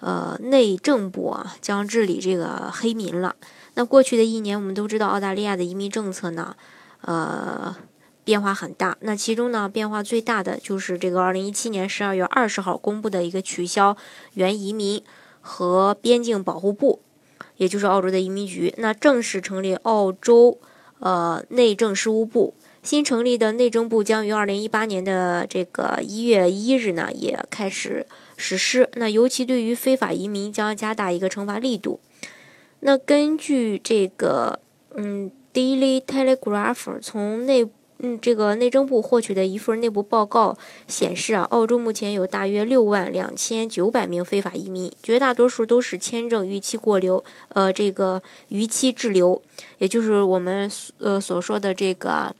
呃，内政部啊将治理这个黑民了。那过去的一年，我们都知道澳大利亚的移民政策呢，呃，变化很大。那其中呢，变化最大的就是这个二零一七年十二月二十号公布的一个取消原移民和边境保护部，也就是澳洲的移民局，那正式成立澳洲呃内政事务部。新成立的内政部将于二零一八年的这个一月一日呢，也开始实施。那尤其对于非法移民，将加大一个惩罚力度。那根据这个，嗯，《Daily Telegraph》从内，嗯，这个内政部获取的一份内部报告显示啊，澳洲目前有大约六万两千九百名非法移民，绝大多数都是签证逾期过留，呃，这个逾期滞留，也就是我们呃所说的这个。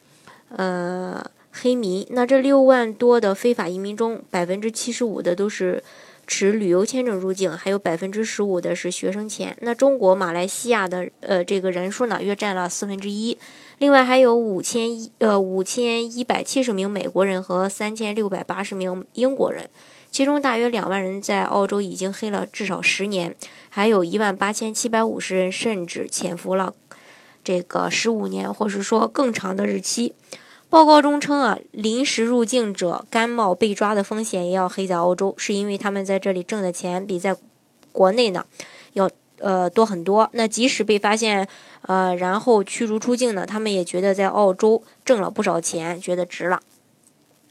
呃，黑民，那这六万多的非法移民中，百分之七十五的都是持旅游签证入境，还有百分之十五的是学生签。那中国、马来西亚的呃这个人数呢，约占了四分之一。另外还有五千一呃五千一百七十名美国人和三千六百八十名英国人，其中大约两万人在澳洲已经黑了至少十年，还有一万八千七百五十人甚至潜伏了。这个十五年，或是说更长的日期。报告中称啊，临时入境者甘冒被抓的风险，也要黑在澳洲，是因为他们在这里挣的钱比在国内呢要呃多很多。那即使被发现呃，然后驱逐出境呢，他们也觉得在澳洲挣了不少钱，觉得值了。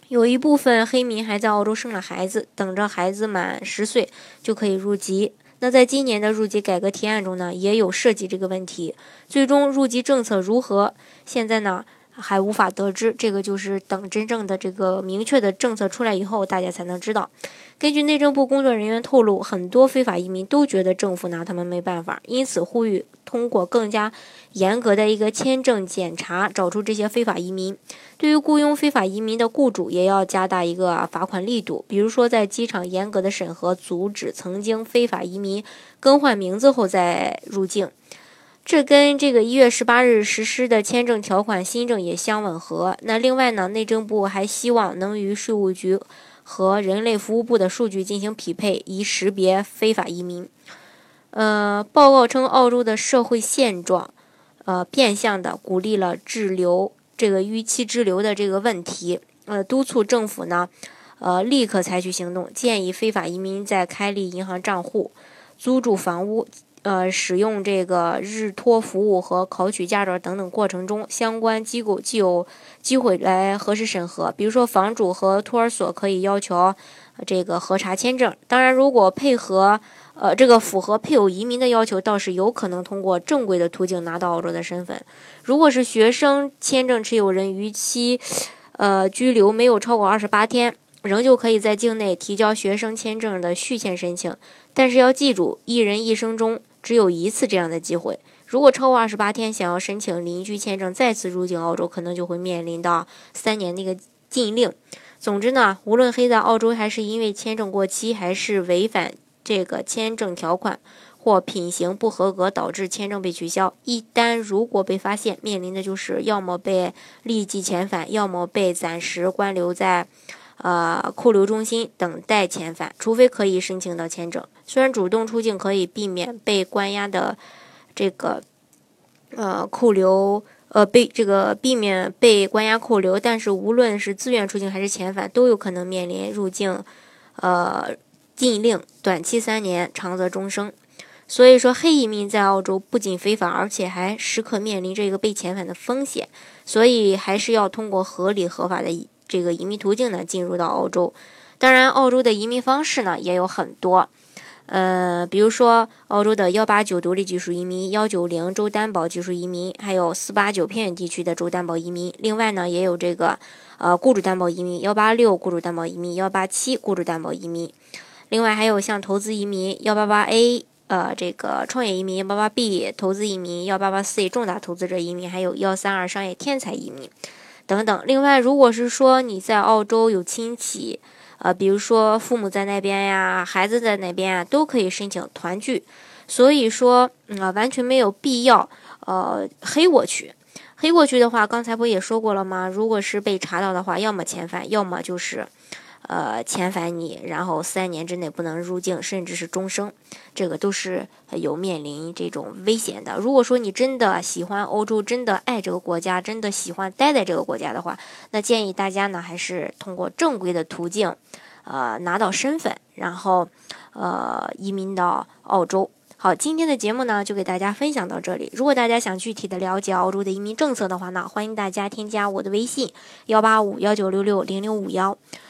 有一部分黑民还在澳洲生了孩子，等着孩子满十岁就可以入籍。那在今年的入籍改革提案中呢，也有涉及这个问题。最终入籍政策如何？现在呢还无法得知。这个就是等真正的这个明确的政策出来以后，大家才能知道。根据内政部工作人员透露，很多非法移民都觉得政府拿他们没办法，因此呼吁通过更加严格的一个签证检查，找出这些非法移民。对于雇佣非法移民的雇主，也要加大一个罚款力度。比如说，在机场严格的审核，阻止曾经非法移民更换名字后再入境。这跟这个一月十八日实施的签证条款新政也相吻合。那另外呢，内政部还希望能与税务局和人类服务部的数据进行匹配，以识别非法移民。呃，报告称，澳洲的社会现状，呃，变相的鼓励了滞留。这个逾期滞留的这个问题，呃，督促政府呢，呃，立刻采取行动，建议非法移民在开立银行账户、租住房屋、呃，使用这个日托服务和考取驾照等等过程中，相关机构既有机会来核实审核。比如说，房主和托儿所可以要求这个核查签证。当然，如果配合。呃，这个符合配偶移民的要求，倒是有可能通过正规的途径拿到澳洲的身份。如果是学生签证持有人逾期，呃，居留没有超过二十八天，仍旧可以在境内提交学生签证的续签申请。但是要记住，一人一生中只有一次这样的机会。如果超过二十八天，想要申请邻居签证再次入境澳洲，可能就会面临到三年那个禁令。总之呢，无论黑在澳洲，还是因为签证过期，还是违反。这个签证条款或品行不合格导致签证被取消，一旦如果被发现，面临的就是要么被立即遣返，要么被暂时关留在呃扣留中心等待遣返，除非可以申请到签证。虽然主动出境可以避免被关押的这个呃扣留，呃被这个避免被关押扣留，但是无论是自愿出境还是遣返，都有可能面临入境呃。禁令短期三年，长则终生。所以说，黑移民在澳洲不仅非法，而且还时刻面临着一个被遣返的风险。所以，还是要通过合理合法的这个移民途径呢，进入到澳洲。当然，澳洲的移民方式呢也有很多，呃，比如说澳洲的幺八九独立技术移民、幺九零州担保技术移民，还有四八九偏远地区的州担保移民。另外呢，也有这个呃雇主担保移民、幺八六雇主担保移民、幺八七雇主担保移民。另外还有像投资移民幺八八 A 呃，这个创业移民幺八八 B，投资移民幺八八 C，重大投资者移民，还有幺三二商业天才移民等等。另外，如果是说你在澳洲有亲戚，呃，比如说父母在那边呀，孩子在那边啊，都可以申请团聚。所以说，啊，完全没有必要，呃，黑过去。黑过去的话，刚才不也说过了吗？如果是被查到的话，要么遣返，要么就是。呃，遣返你，然后三年之内不能入境，甚至是终生，这个都是有面临这种危险的。如果说你真的喜欢欧洲，真的爱这个国家，真的喜欢待在这个国家的话，那建议大家呢，还是通过正规的途径，呃，拿到身份，然后呃，移民到澳洲。好，今天的节目呢，就给大家分享到这里。如果大家想具体的了解澳洲的移民政策的话呢，欢迎大家添加我的微信幺八五幺九六六零零五幺。